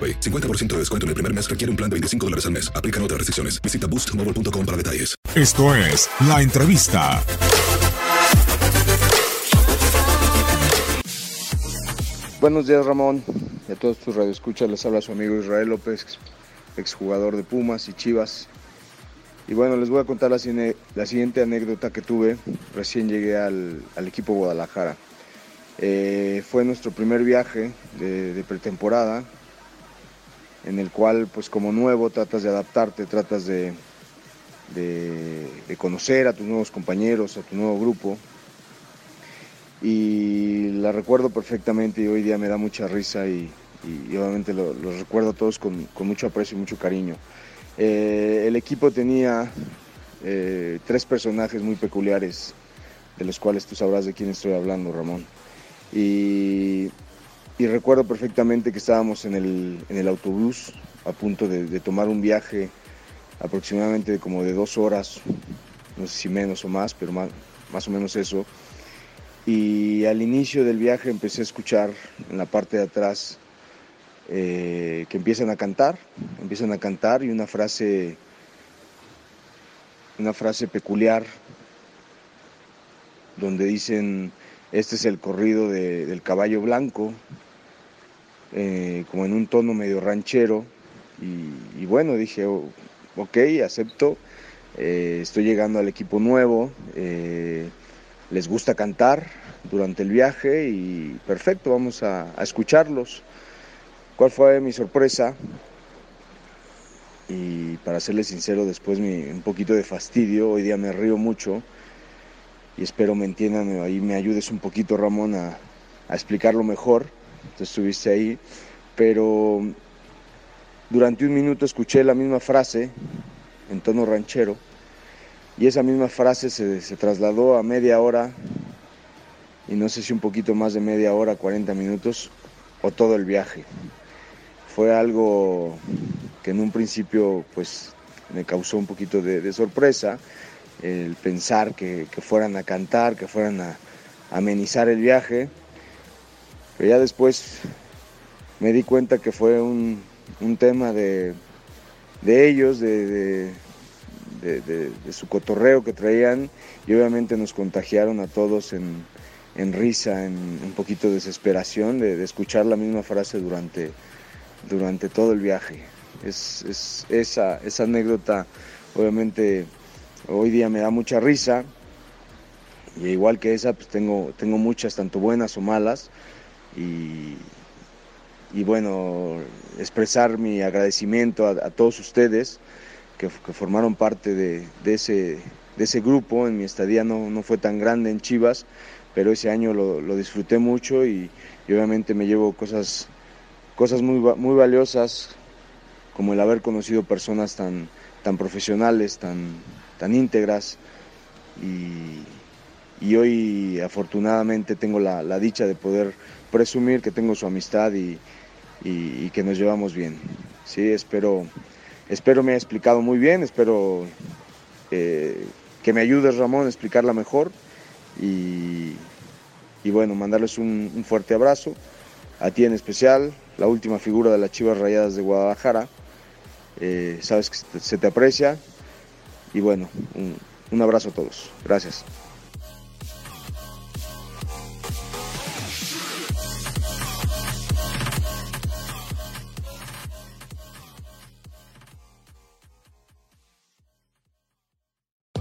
AroPay. 50% de descuento en el primer mes requiere un plan de 25 dólares al mes. Aplican otras restricciones. Visita boostmobile.com para detalles. Esto es La Entrevista. Buenos días, Ramón. Y a todos tus radioescuchas les habla su amigo Israel López, exjugador de Pumas y Chivas. Y bueno, les voy a contar la, cine- la siguiente anécdota que tuve. Recién llegué al, al equipo Guadalajara. Eh, fue nuestro primer viaje de, de pretemporada, en el cual, pues como nuevo, tratas de adaptarte, tratas de, de- conocer a tus nuevos compañeros, a tu nuevo grupo. Y la recuerdo perfectamente y hoy día me da mucha risa y, obviamente lo- los recuerdo a todos con, con mucho aprecio y mucho cariño. Eh, el equipo tenía eh, tres personajes muy peculiares, de los cuales tú sabrás de quién estoy hablando, Ramón. Y, y recuerdo perfectamente que estábamos en el, en el autobús a punto de, tomar un viaje aproximadamente como de dos horas, no sé si menos o más, pero más, más o menos eso. Y al inicio del viaje empecé a escuchar en la parte de atrás eh, que empiezan a cantar, empiezan a cantar y una frase, una frase peculiar donde dicen, este es el corrido de- del caballo blanco, eh, como en un tono medio ranchero. Y, y bueno, dije, "Oh, ok, acepto, eh, estoy llegando al equipo nuevo, eh, les gusta cantar durante el viaje y perfecto, vamos a, escucharlos. ¿Cuál fue mi sorpresa? Y para serles sincero, después mi, un poquito de fastidio, hoy día me río mucho y espero me entiendan, ahí me ayudes un poquito Ramón a explicarlo mejor, tú estuviste ahí, pero durante un minuto escuché la misma frase en tono ranchero y esa misma frase se, trasladó a media hora y no sé si un poquito más de media hora, 40 minutos o todo el viaje. Fue algo que en un principio pues me causó un poquito de, sorpresa el pensar que, fueran a cantar, que fueran a amenizar el viaje, pero ya después me di cuenta que fue un, un tema de, de ellos, de, de- su cotorreo que traían y obviamente nos contagiaron a todos en, en risa, en un poquito de desesperación de, de escuchar la misma frase durante, durante todo el viaje. Es, es- esa, esa anécdota obviamente hoy día me da mucha risa y igual que esa pues tengo, tengo muchas, tanto buenas o malas y, y bueno, expresar mi agradecimiento a, todos ustedes que, que formaron parte de, de ese, de ese grupo. En mi estadía no, no fue tan grande en Chivas, pero ese año lo, lo disfruté mucho y, y obviamente me llevo cosas, cosas muy, muy valiosas como el haber conocido personas tan, tan profesionales, tan, tan íntegras y, hoy afortunadamente tengo la, dicha de poder presumir que tengo su amistad y, que nos llevamos bien. Sí, espero, espero me haya explicado muy bien, espero eh, que me ayudes Ramón a explicarla mejor y, bueno, mandarles un, fuerte abrazo, a ti en especial, la última figura de las Chivas Rayadas de Guadalajara, eh, sabes que se te aprecia y bueno, un abrazo a todos. Gracias.